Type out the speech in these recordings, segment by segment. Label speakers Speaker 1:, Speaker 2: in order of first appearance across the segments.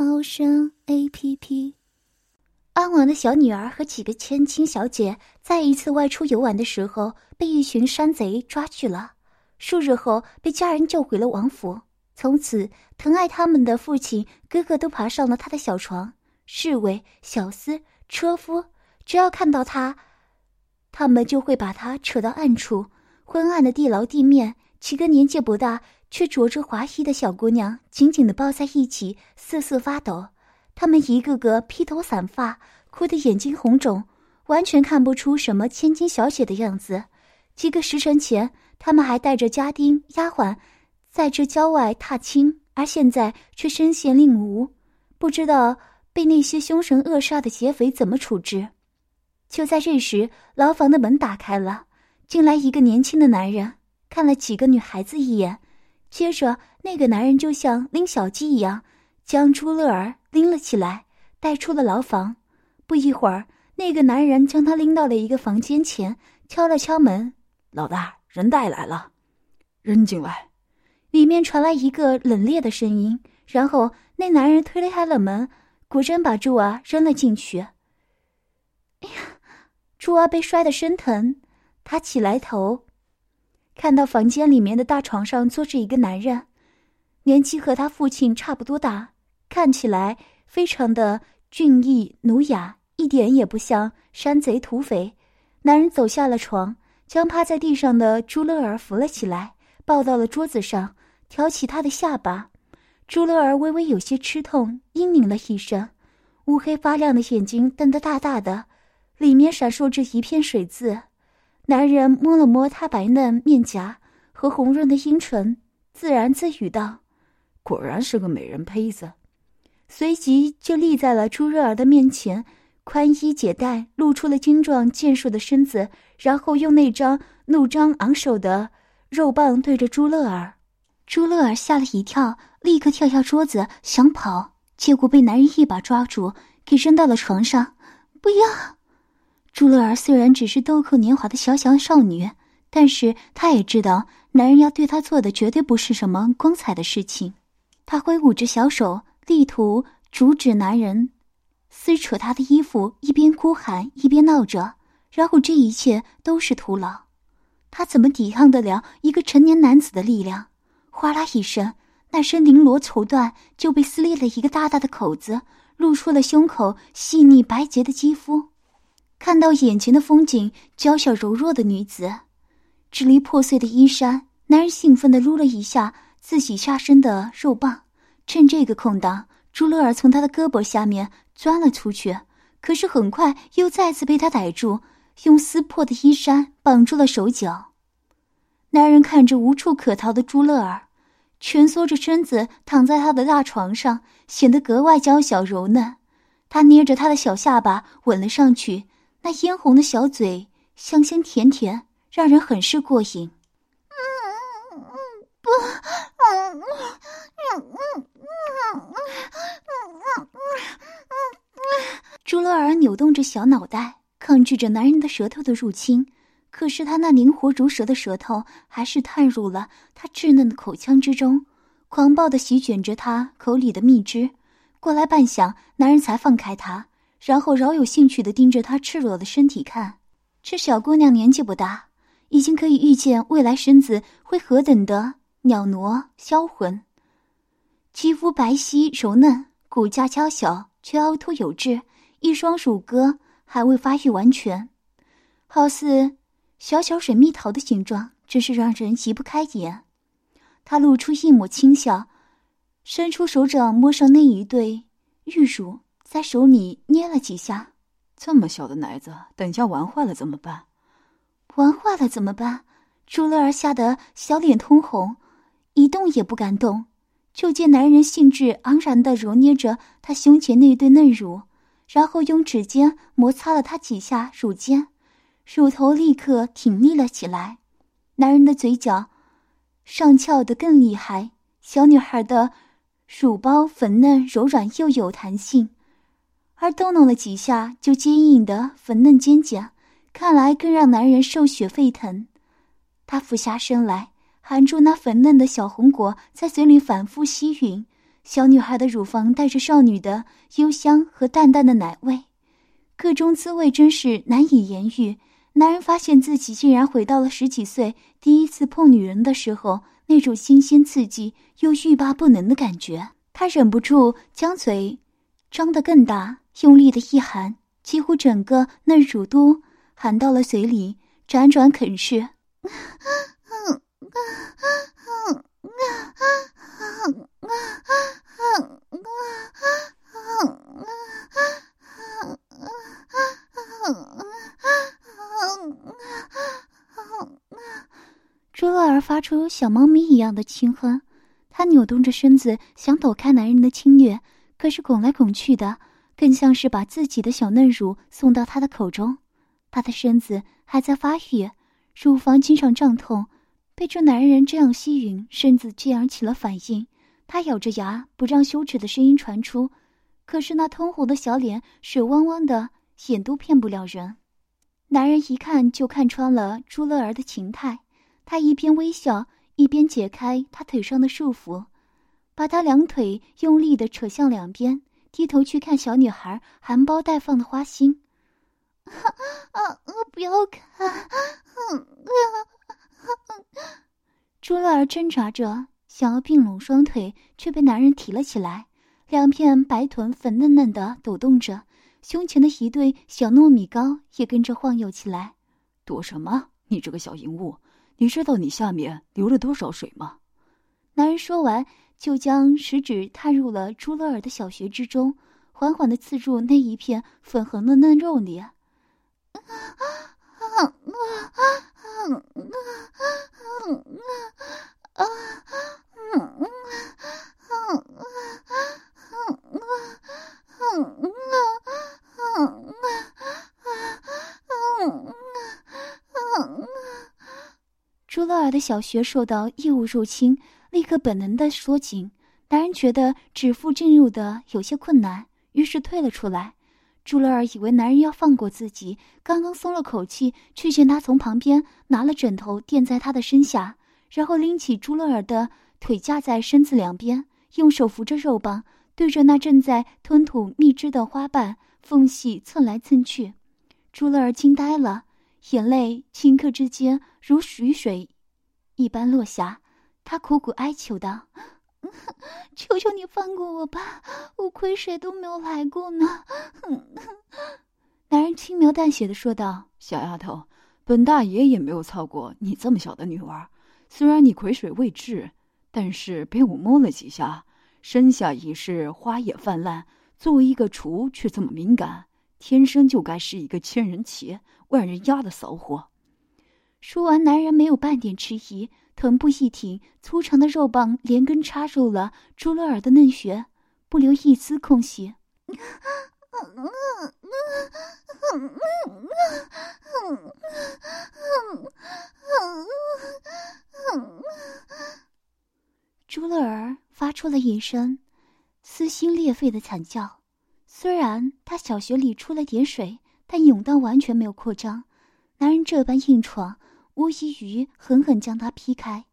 Speaker 1: 猫声 A P P。安王的小女儿和几个千金小姐在一次外出游玩的时候，被一群山贼抓去了。数日后，被家人救回了王府。从此，疼爱他们的父亲、哥哥都爬上了他的小床。侍卫、小厮、车夫，只要看到他，他们就会把他扯到暗处，昏暗的地牢地面。几个年纪不大却着着华衣的小姑娘紧紧的抱在一起，瑟瑟发抖。她们一个个披头散发，哭得眼睛红肿，完全看不出什么千金小姐的样子。几个时辰前，他们还带着家丁丫鬟在这郊外踏青，而现在却身陷令吾，不知道被那些凶神恶煞的劫匪怎么处置。就在这时，牢房的门打开了，进来一个年轻的男人。看了几个女孩子一眼，接着那个男人就像拎小鸡一样，将朱乐儿拎了起来，带出了牢房。不一会儿，那个男人将她拎到了一个房间前，敲了敲门：“
Speaker 2: 老大，人带来了，扔进来。”
Speaker 1: 里面传来一个冷冽的声音，然后那男人推开了门，果真把朱儿扔了进去。哎呀，朱儿被摔得生疼，他起来头。看到房间里面的大床上坐着一个男人，年纪和他父亲差不多大，看起来非常的俊逸儒雅，一点也不像山贼土匪。男人走下了床，将趴在地上的朱乐儿扶了起来，抱到了桌子上，挑起他的下巴。朱乐儿微微有些吃痛，嘤咛了一声，乌黑发亮的眼睛瞪得大大的，里面闪烁着一片水渍。男人摸了摸她白嫩面颊和红润的阴唇，自言自语道：“
Speaker 2: 果然是个美人胚子。”
Speaker 1: 随即就立在了朱乐儿的面前，宽衣解带，露出了精壮健硕的身子，然后用那张怒张昂首的肉棒对着朱乐儿。朱乐儿吓了一跳，立刻跳下桌子想跑，结果被男人一把抓住，给扔到了床上。不要！朱乐儿虽然只是豆蔻年华的小小少女，但是她也知道男人要对她做的绝对不是什么光彩的事情。她挥舞着小手，力图阻止男人撕扯她的衣服，一边哭喊一边闹着。然后这一切都是徒劳。她怎么抵抗得了一个成年男子的力量？哗啦一声，那身绫罗绸缎就被撕裂了一个大大的口子，露出了胸口细腻白洁的肌肤。看到眼前的风景，娇小柔弱的女子，支离破碎的衣衫，男人兴奋地撸了一下自己下身的肉棒。趁这个空档，朱乐儿从他的胳膊下面钻了出去，可是很快又再次被他逮住，用撕破的衣衫绑住了手脚。男人看着无处可逃的朱乐儿，蜷缩着身子躺在他的大床上，显得格外娇小柔嫩。他捏着她的小下巴吻了上去。那嫣红的小嘴，香香甜甜，让人很是过瘾。嗯嗯不，嗯嗯嗯嗯嗯嗯嗯朱乐儿扭动着小脑袋，抗拒着男人的舌头的入侵，可是他那灵活如蛇的舌头还是探入了他稚嫩的口腔之中，狂暴的席卷着他口里的蜜汁。过来半晌，男人才放开他。然后饶有兴趣的盯着她赤裸的身体看，这小姑娘年纪不大，已经可以预见未来身子会何等的袅娜销魂。肌肤白皙柔嫩，骨架娇小却凹凸有致，一双乳鸽还未发育完全，好似小小水蜜桃的形状，真是让人移不开眼。她露出一抹轻笑，伸出手掌摸上那一对玉乳。在手里捏了几下，
Speaker 2: 这么小的奶子，等下玩坏了怎么办？
Speaker 1: 玩坏了怎么办？朱乐儿吓得小脸通红，一动也不敢动。就见男人兴致盎然的揉捏着她胸前那对嫩乳，然后用指尖摩擦了她几下乳尖，乳头立刻挺立了起来。男人的嘴角上翘得更厉害，小女孩的乳包粉嫩柔软又有弹性，而动弄了几下就坚硬的粉嫩尖尖，看来更让男人兽血沸腾。他俯下身来。含住那粉嫩的小红果，在嘴里反复吸吮。小女孩的乳房带着少女的幽香和淡淡的奶味，各种滋味真是难以言喻。男人发现自己竟然回到了十几岁第一次碰女人的时候那种新鲜刺激又欲罢不能的感觉，他忍不住将嘴张得更大，用力的一含，几乎整个嫩乳都含到了嘴里，辗转啃噬。朱乐儿发出小猫咪一样的轻哼，她扭动着身子想躲开男人的侵略，可是拱来拱去的，更像是把自己的小嫩乳送到他的口中。他的身子还在发育，乳房经常胀痛。被这男人这样吸吮，身子竟然起了反应。他咬着牙，不让羞耻的声音传出。可是那通红的小脸，水汪汪的眼都骗不了人。男人一看就看穿了朱乐儿的情态，他一边微笑，一边解开她腿上的束缚，把她两腿用力的扯向两边，低头去看小女孩含苞待放的花心。啊啊！不要看！朱乐儿挣扎着想要并拢双腿，却被男人提了起来。两片白臀粉嫩嫩的抖动着，胸前的一对小糯米糕也跟着晃悠起来。
Speaker 2: 躲什么？你这个小淫物！你知道你下面流了多少水吗？
Speaker 1: 男人说完，就将食指探入了朱乐儿的小穴之中，缓缓的刺入那一片粉红的嫩肉里。朱乐儿的小穴受到异物入侵，立刻本能的缩紧。男人觉得指腹进入的有些困难，于是退了出来。朱乐儿以为男人要放过自己，刚刚松了口气，却见他从旁边拿了枕头垫在他的身下，然后拎起朱乐儿的腿架在身子两边，用手扶着肉棒，对着那正在吞吐蜜汁的花瓣缝隙蹭来蹭去。朱乐儿惊呆了，眼泪顷刻之间如雨水一般落下，他苦苦哀求道。求求你放过我吧，我亏谁都没有来过呢。男人轻描淡写的说道：“
Speaker 2: 小丫头，本大爷也没有操过你这么小的女娃。虽然你癸水未至，但是被我摸了几下，身下已是花叶泛滥。作为一个厨，却这么敏感，天生就该是一个千人骑、万人压的骚货。”
Speaker 1: 说完，男人没有半点迟疑。臀部一挺，粗长的肉棒连根插入了朱乐儿的嫩穴，不留一丝空隙。朱乐儿发出了一声撕心裂肺的惨叫。虽然他小穴里出了点水，但甬道完全没有扩张。男人这般硬闯。无异于狠狠将他劈开，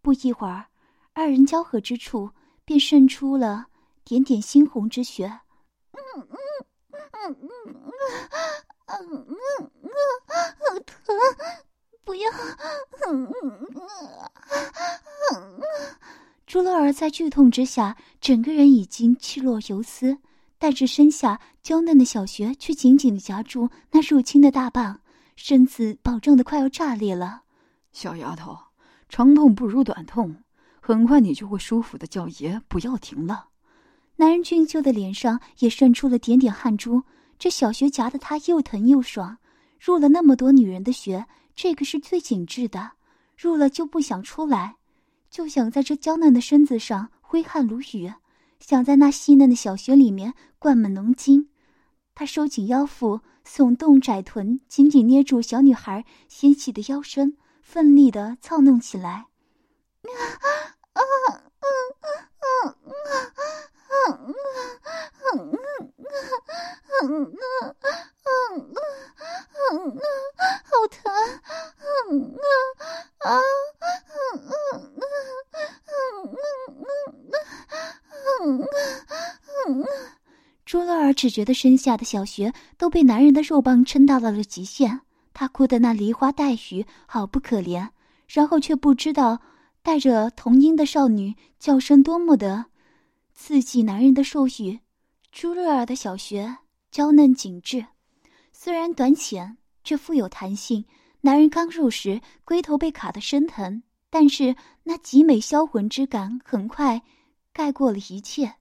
Speaker 1: 不一会儿，二人交合之处便渗出了点点猩红之血。嗯嗯嗯嗯嗯嗯嗯好疼！不要！嗯嗯嗯嗯嗯朱乐儿在剧痛之下，整个人已经气若游丝，但是身下娇嫩的小穴却紧紧的夹住那入侵的大棒。身子保证的快要炸裂了，
Speaker 2: 小丫头，长痛不如短痛，很快你就会舒服的叫爷不要停了。
Speaker 1: 男人俊秀的脸上也渗出了点点汗珠，这小穴夹得他又疼又爽。入了那么多女人的穴，这个是最紧致的，入了就不想出来，就想在这娇嫩的身子上挥汗如雨，想在那细嫩的小穴里面灌满浓精。他收紧腰腹，耸动窄臀，紧紧捏住小女孩纤细的腰身，奋力的操弄起来。好疼！啊！朱乐儿只觉得身下的小穴都被男人的肉棒撑到了了极限，她哭得那梨花带雨，好不可怜。然后却不知道，带着童音的少女叫声多么的刺激男人的兽欲。朱乐儿的小穴娇嫩紧致，虽然短浅，却富有弹性。男人刚入时，龟头被卡得生疼，但是那极美销魂之感很快盖过了一切。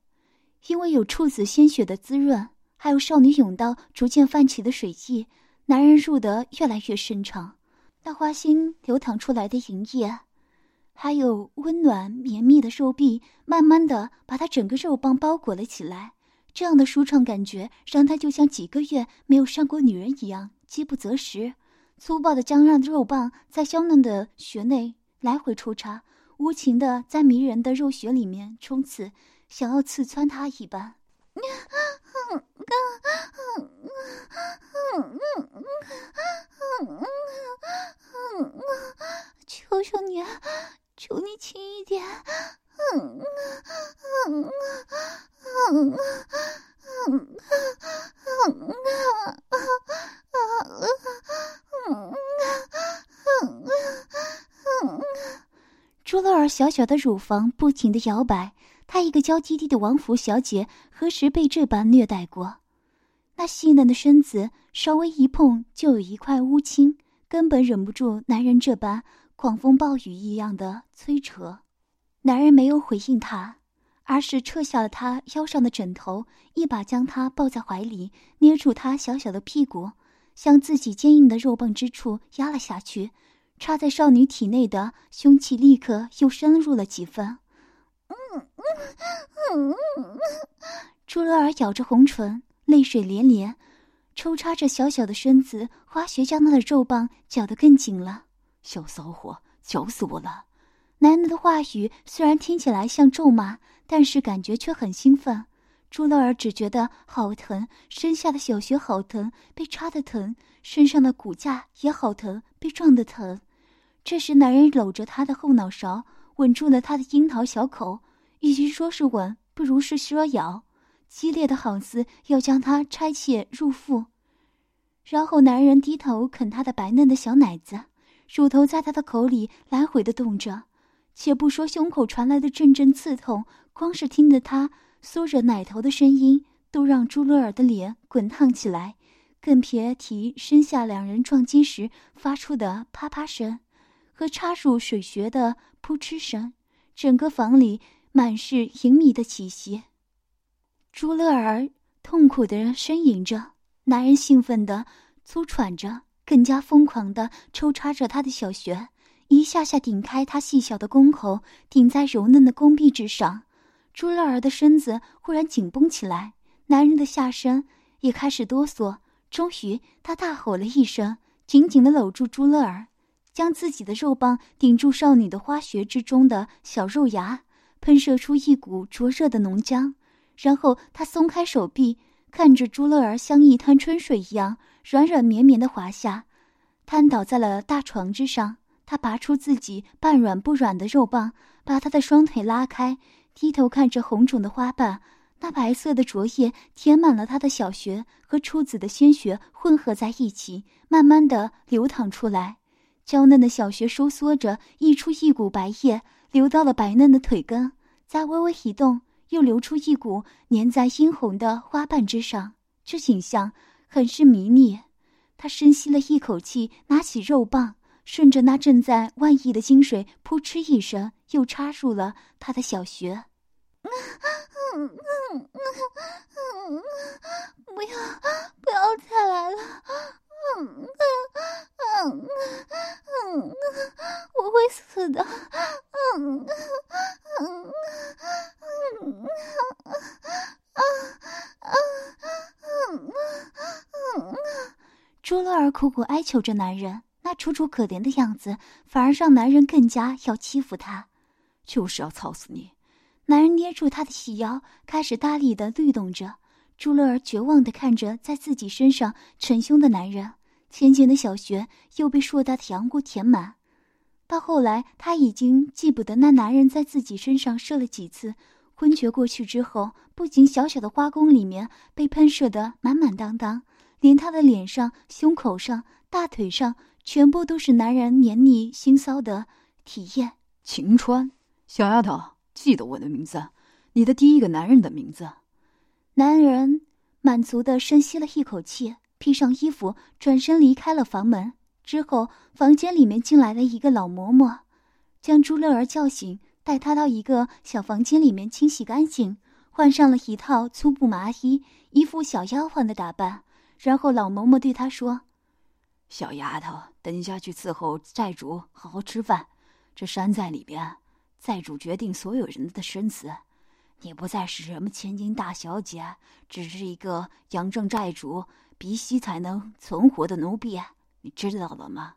Speaker 1: 因为有处子鲜血的滋润，还有少女甬道逐渐泛起的水迹，男人入得越来越深长。那花心流淌出来的银液，还有温暖绵密的肉壁，慢慢的把他整个肉棒包裹了起来。这样的舒畅感觉，让他就像几个月没有上过女人一样，饥不择食。粗暴的僵硬的肉棒在娇嫩的穴内来回抽插，无情的在迷人的肉穴里面冲刺，想要刺穿他一般。求求你，求你轻一点！朱乐儿小小的乳房不停的摇摆。她一个娇滴滴的王府小姐，何时被这般虐待过？那细嫩的身子稍微一碰就有一块乌青，根本忍不住男人这般狂风暴雨一样的摧扯。男人没有回应她，而是撤下了她腰上的枕头，一把将她抱在怀里，捏住她小小的屁股，向自己坚硬的肉棒之处压了下去。插在少女体内的凶器立刻又深入了几分。朱乐儿咬着红唇，泪水连连，抽插着小小的身子，花穴将她的肉棒搅得更紧了。
Speaker 2: 小骚货，绞死我了！
Speaker 1: 男人的话语虽然听起来像咒骂，但是感觉却很兴奋。朱乐儿只觉得好疼，身下的小穴好疼，被插的疼；身上的骨架也好疼，被撞的疼。这时，男人搂着她的后脑勺，吻住了她的樱桃小口。与其说是吻，不如是蛇咬，激烈的好似要将她拆卸入腹。然后男人低头啃她的白嫩的小奶子，乳头在他的口里来回的动着。且不说胸口传来的阵阵刺痛，光是听着他缩着奶头的声音，都让朱乐尔的脸滚烫起来，更别提身下两人撞击时发出的啪啪声和插入水穴的扑哧声，整个房里。满是淫靡的气息，朱乐儿痛苦的呻吟着，男人兴奋的粗喘着，更加疯狂的抽插着他的小穴，一下下顶开他细小的宫口，顶在柔嫩的宫壁之上。朱乐儿的身子忽然紧绷起来，男人的下身也开始哆嗦。终于，他大吼了一声，紧紧的搂住朱乐儿，将自己的肉棒顶住少女的花穴之中的小肉芽。喷射出一股灼热的浓浆，然后他松开手臂，看着朱乐儿像一滩春水一样软软绵绵的滑下，瘫倒在了大床之上。他拔出自己半软不软的肉棒，把他的双腿拉开，低头看着红肿的花瓣，那白色的浊液填满了他的小穴，和初子的鲜血混合在一起，慢慢的流淌出来。娇嫩的小穴收缩着，溢出一股白液。流到了白嫩的腿根，再微微一动，又流出一股粘在殷红的花瓣之上。这景象很是迷腻。他深吸了一口气，拿起肉棒，顺着那正在万溢的精水，扑哧一声，又插入了他的小穴。不要，不要再来了！嗯嗯嗯嗯嗯嗯，我会死的。朱乐儿苦苦哀求着男人，那楚楚可怜的样子反而让男人更加要欺负她，
Speaker 2: 就是要操死你。
Speaker 1: 男人捏住她的细腰，开始大力的律动着。朱乐儿绝望的看着在自己身上逞凶的男人。浅浅的小穴又被硕大的阳骨填满。到后来，她已经记不得那男人在自己身上射了几次。昏厥过去之后，不仅小小的花宫里面被喷射得满满当当。连他的脸上、胸口上、大腿上，全部都是男人黏腻腥骚的体液。
Speaker 2: 晴川，小丫头，记得我的名字，你的第一个男人的名字。
Speaker 1: 男人满足的深吸了一口气，披上衣服，转身离开了房门。之后，房间里面进来了一个老嬷嬷，将朱乐儿叫醒，带她到一个小房间里面清洗干净，换上了一套粗布麻衣，一副小丫鬟的打扮。然后老嬷嬷对他说：“
Speaker 2: 小丫头，等下去伺候寨主好好吃饭。这山寨里边，寨主决定所有人的生死。你不再是什么千金大小姐，只是一个杨正寨主鼻息才能存活的奴婢。你知道了吗？”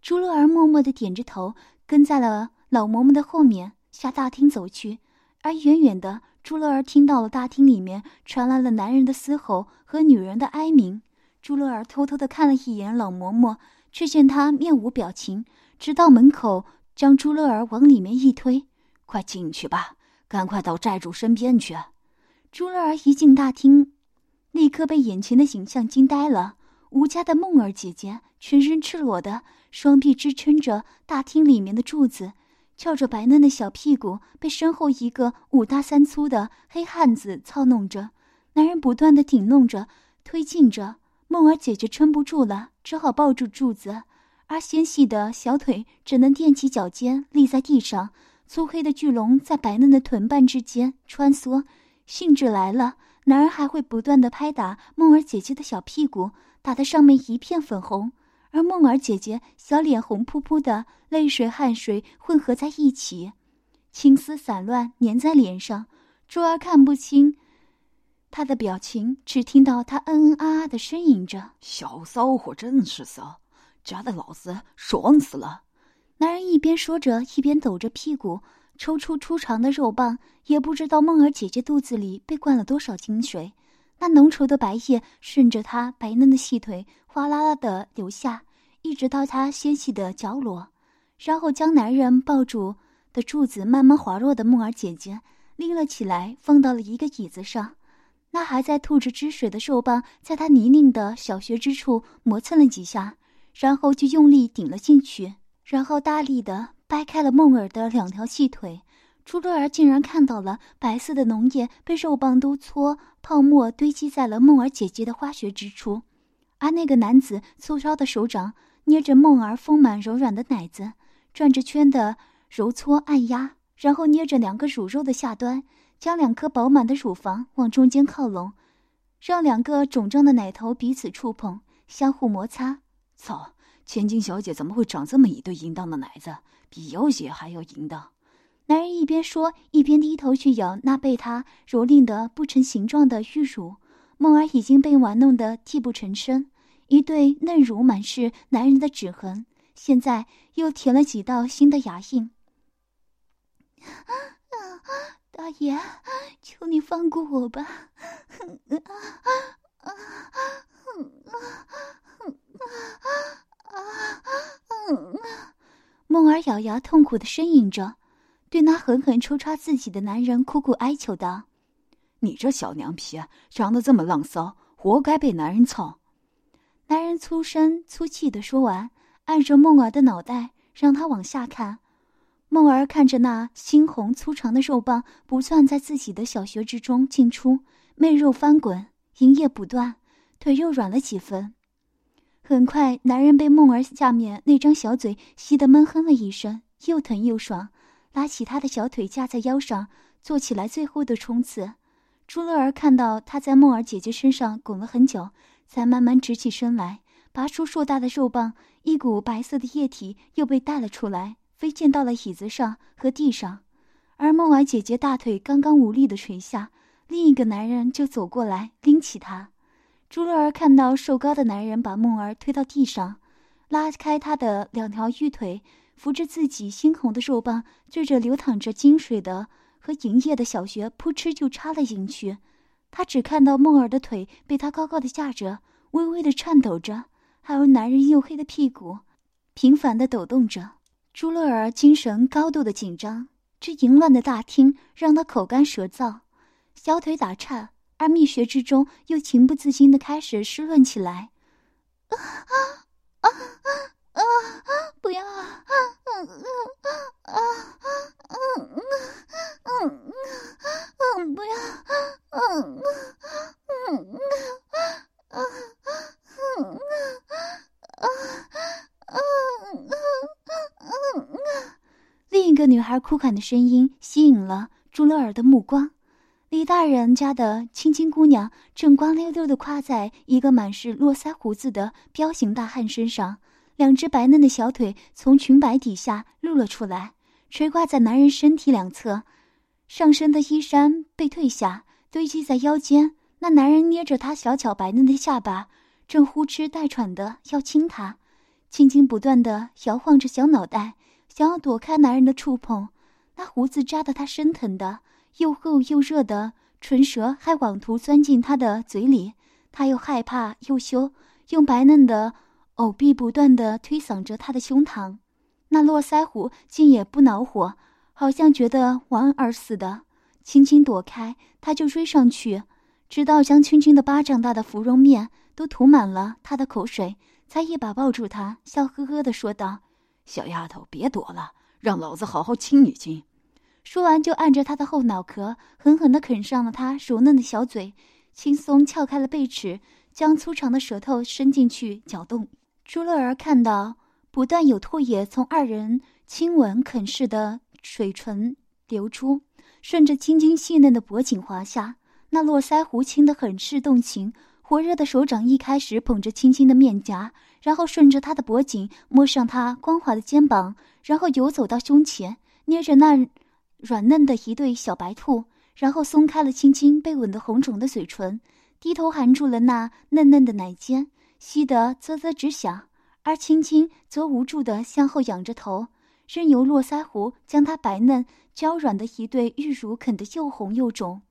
Speaker 1: 朱乐儿默默的点着头，跟在了老嬷嬷的后面下大厅走去。而远远的。朱乐儿听到了大厅里面传来了男人的嘶吼和女人的哀鸣。朱乐儿偷偷的看了一眼老嬷嬷，却见她面无表情，直到门口将朱乐儿往里面一推：“
Speaker 2: 快进去吧，赶快到寨主身边去。”
Speaker 1: 朱乐儿一进大厅，立刻被眼前的景象惊呆了。吴家的梦儿姐姐全身赤裸的，双臂支撑着大厅里面的柱子。翘着白嫩的小屁股，被身后一个五大三粗的黑汉子操弄着。男人不断的顶弄着、推进着，梦儿姐姐撑不住了，只好抱住柱子，而纤细的小腿只能踮起脚尖立在地上。粗黑的巨龙在白嫩的臀瓣之间穿梭，兴致来了，男人还会不断的拍打梦儿姐姐的小屁股，打得上面一片粉红。而梦儿姐姐小脸红扑扑的，泪水汗水混合在一起，青丝散乱粘在脸上。珠儿看不清她的表情，只听到她嗯嗯啊啊的呻吟着：“
Speaker 2: 小骚货真是骚，夹得老子爽死了。”
Speaker 1: 男人一边说着，一边抖着屁股，抽出粗长的肉棒，也不知道梦儿姐姐肚子里被灌了多少精水。那浓稠的白液顺着她白嫩的细腿哗啦啦的流下，一直到她纤细的脚裸，然后将男人抱住的柱子慢慢滑落的梦儿姐姐拎了起来，放到了一个椅子上。那还在吐着汁水的肉棒在她泥泞的小穴之处磨蹭了几下，然后就用力顶了进去，然后大力的掰开了梦儿的两条细腿。朱乐儿竟然看到了白色的脓液被肉棒都搓泡沫堆积在了梦儿姐姐的花穴之处，而那个男子粗糙的手掌捏着梦儿丰满柔软的奶子，转着圈的揉搓按压，然后捏着两个乳肉的下端，将两颗饱满的乳房往中间靠拢，让两个肿胀的奶头彼此触碰，相互摩擦。
Speaker 2: 操！千金小姐怎么会长这么一对淫荡的奶子，比妖姐还要淫荡？
Speaker 1: 男人一边说，一边低头去咬那被他蹂躏得不成形状的玉乳。梦儿已经被玩弄得泣不成声，一对嫩乳满是男人的指痕，现在又填了几道新的牙印。大爷，求你放过我吧！啊啊啊梦儿咬牙痛苦的呻吟着。对那狠狠抽插自己的男人苦苦哀求道：“
Speaker 2: 你这小娘皮，长得这么浪骚，活该被男人操。”
Speaker 1: 男人粗声粗气的说完，按着梦儿的脑袋，让她往下看。梦儿看着那猩红粗长的肉棒不断在自己的小穴之中进出，媚肉翻滚，营液不断，腿又软了几分。很快，男人被梦儿下面那张小嘴吸得闷哼了一声，又疼又爽。拉起他的小腿架在腰上，做起来最后的冲刺。朱乐儿看到他在梦儿姐姐身上拱了很久，才慢慢直起身来，拔出硕大的肉棒，一股白色的液体又被带了出来，飞溅到了椅子上和地上。而梦儿姐姐大腿刚刚无力的垂下，另一个男人就走过来拎起她。朱乐儿看到瘦高的男人把梦儿推到地上，拉开他的两条玉腿，扶着自己猩红的肉棒，对着流淌着金水的和银液的小穴扑哧就插了进去。他只看到梦儿的腿被他高高的架着，微微的颤抖着，还有男人黝黑的屁股频繁的抖动着。朱乐儿精神高度的紧张，这淫乱的大厅让他口干舌燥，小腿打颤。而蜜穴之中又情不自禁的开始湿润起来，啊啊啊啊啊！不要啊！嗯嗯啊嗯嗯嗯嗯不要！嗯嗯嗯啊嗯啊啊嗯另一个女孩哭喊的声音吸引了朱乐尔的目光。李大人家的青青姑娘正光溜溜地跨在一个满是络腮胡子的彪形大汉身上，两只白嫩的小腿从裙摆底下露了出来，垂挂在男人身体两侧。上身的衣衫被褪下，堆积在腰间。那男人捏着她小巧白嫩的下巴，正呼哧带喘的要亲她。青青不断地摇晃着小脑袋，想要躲开男人的触碰。那胡子扎得她生疼的。又厚又热的唇舌还妄图钻进他的嘴里，他又害怕又羞，用白嫩的藕臂不断的推搡着他的胸膛。那络腮胡竟也不恼火，好像觉得玩儿似的，轻轻躲开，他就追上去，直到将青青的巴掌大的芙蓉面都涂满了他的口水，才一把抱住他，笑呵呵的说道：“
Speaker 2: 小丫头，别躲了，让老子好好亲一亲。”
Speaker 1: 说完，就按着他的后脑壳，狠狠地啃上了他柔嫩的小嘴，轻松撬开了贝齿，将粗长的舌头伸进去搅动。朱乐儿看到，不断有唾液从二人亲吻啃噬的水唇流出，顺着青青细嫩的脖颈滑下，那络腮胡亲得很是动情。火热的手掌一开始捧着青青的面颊，然后顺着他的脖颈摸上他光滑的肩膀，然后游走到胸前，捏着那。软嫩的一对小白兔，然后松开了青青被吻得红肿的嘴唇，低头含住了那嫩嫩的奶尖，吸得啧啧直响。而青青则无助地向后仰着头，任由络腮胡将她白嫩娇软的一对玉乳啃得又红又肿。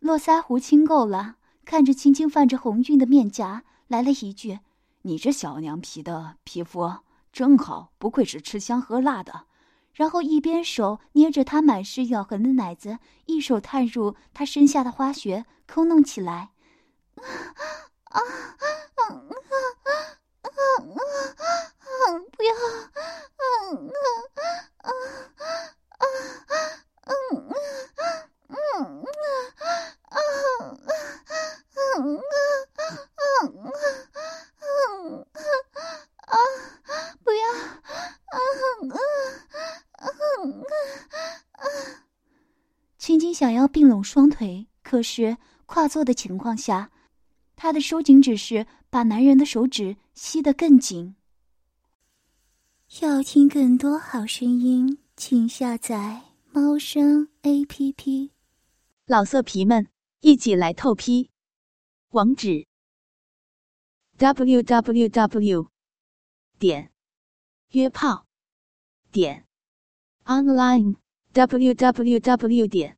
Speaker 1: 络腮胡亲够了，看着青青泛着红晕的面颊，来了一句：“
Speaker 2: 你这小娘皮的皮肤真好，不愧是吃香喝辣的。”
Speaker 1: 然后一边手捏着她满是咬痕的奶子，一手探入她身下的花穴抠弄起来。啊啊啊啊啊啊！不要！啊啊啊啊啊啊啊想要并拢双腿，可是跨坐的情况下，他的收紧只是把男人的手指吸得更紧。要听更多好声音，请下载猫声 A P P。
Speaker 3: 老色皮们，一起来透批！网址：w w w. 点约炮点 online w w w. 点